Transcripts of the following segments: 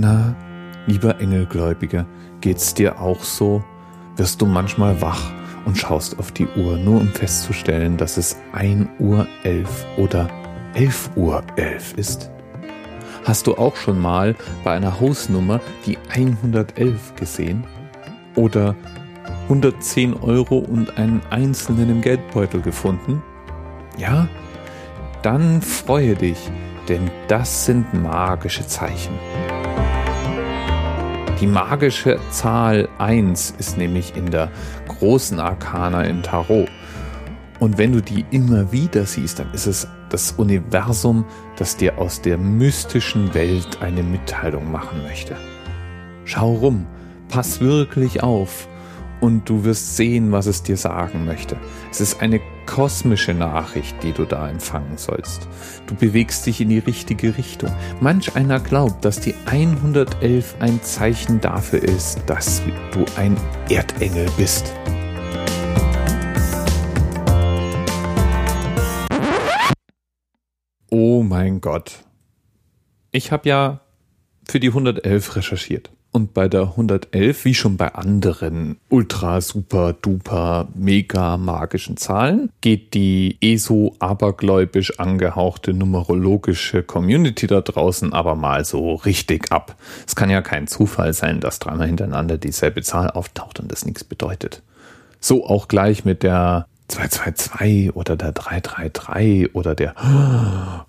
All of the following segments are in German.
Na, lieber Engelgläubiger, geht's dir auch so? Wirst du manchmal wach und schaust auf die Uhr, nur um festzustellen, dass es 1 Uhr 11 oder 11 Uhr 11 ist? Hast du auch schon mal bei einer Hausnummer die 111 gesehen? Oder 110 Euro und einen einzelnen im Geldbeutel gefunden? Ja? Dann freue dich, denn das sind magische Zeichen. Die magische Zahl 1 ist nämlich in der großen Arkana im Tarot. Und wenn du die immer wieder siehst, dann ist es das Universum, das dir aus der mystischen Welt eine Mitteilung machen möchte. Schau rum, pass wirklich auf und du wirst sehen, was es dir sagen möchte. Es ist eine kosmische Nachricht, die du da empfangen sollst. Du bewegst dich in die richtige Richtung. Manch einer glaubt, dass die 111 ein Zeichen dafür ist, dass du ein Erdengel bist. Oh mein Gott. Ich habe ja für die 111 recherchiert. Und bei der 111, wie schon bei anderen ultra, super, duper, mega magischen Zahlen, geht die ESO abergläubisch angehauchte numerologische Community da draußen aber mal so richtig ab. Es kann ja kein Zufall sein, dass dreimal hintereinander dieselbe Zahl auftaucht und das nichts bedeutet. So auch gleich mit der 222 oder der 333 oder der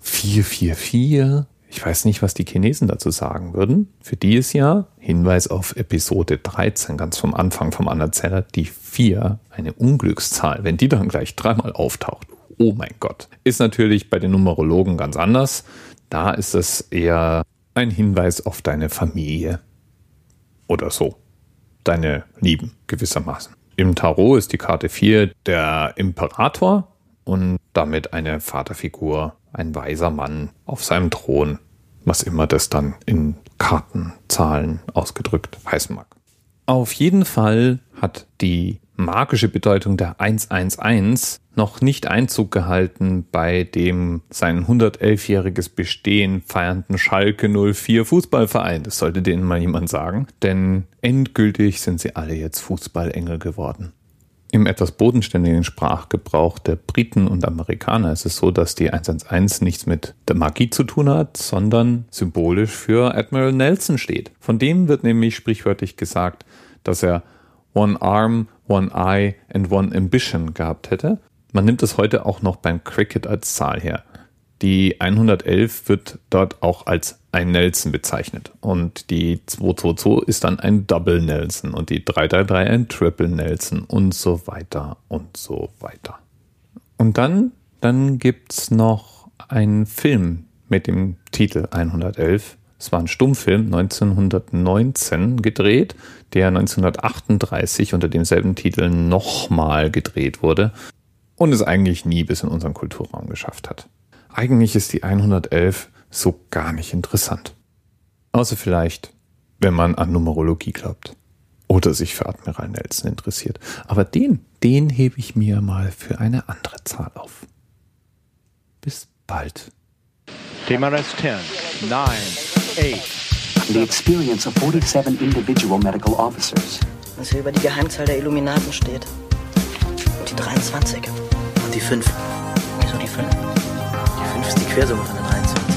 444 ich weiß nicht, was die Chinesen dazu sagen würden. Für die ist ja, Hinweis auf Episode 13, ganz vom Anfang vom Anerzähler, die 4 eine Unglückszahl. Wenn die dann gleich dreimal auftaucht, oh mein Gott. Ist natürlich bei den Numerologen ganz anders. Da ist es eher ein Hinweis auf deine Familie. Oder so. Deine Lieben gewissermaßen. Im Tarot ist die Karte 4 der Imperator und damit eine Vaterfigur ein weiser Mann auf seinem Thron, was immer das dann in Kartenzahlen ausgedrückt heißen mag. Auf jeden Fall hat die magische Bedeutung der 111 noch nicht Einzug gehalten bei dem sein 111-jähriges Bestehen feiernden Schalke 04 Fußballverein. Das sollte denen mal jemand sagen, denn endgültig sind sie alle jetzt Fußballengel geworden. Im etwas bodenständigen Sprachgebrauch der Briten und Amerikaner ist es so, dass die 111 nichts mit der Magie zu tun hat, sondern symbolisch für Admiral Nelson steht. Von dem wird nämlich sprichwörtlich gesagt, dass er One Arm, One Eye and One Ambition gehabt hätte. Man nimmt es heute auch noch beim Cricket als Zahl her. Die 111 wird dort auch als ein Nelson bezeichnet. Und die 222 ist dann ein Double Nelson und die 333 ein Triple Nelson und so weiter und so weiter. Und dann, dann gibt's noch einen Film mit dem Titel 111. Es war ein Stummfilm 1919 gedreht, der 1938 unter demselben Titel nochmal gedreht wurde und es eigentlich nie bis in unseren Kulturraum geschafft hat. Eigentlich ist die 111 so gar nicht interessant. Außer vielleicht, wenn man an Numerologie glaubt. Oder sich für Admiral Nelson interessiert. Aber den, den hebe ich mir mal für eine andere Zahl auf. Bis bald. TMRS 10, 9, 8. The experience of 47 individual medical officers. Was hier über die Geheimzahl der Illuminaten steht. Und die 23. Und die 5. Wieso die 5? Quersumme von der 13.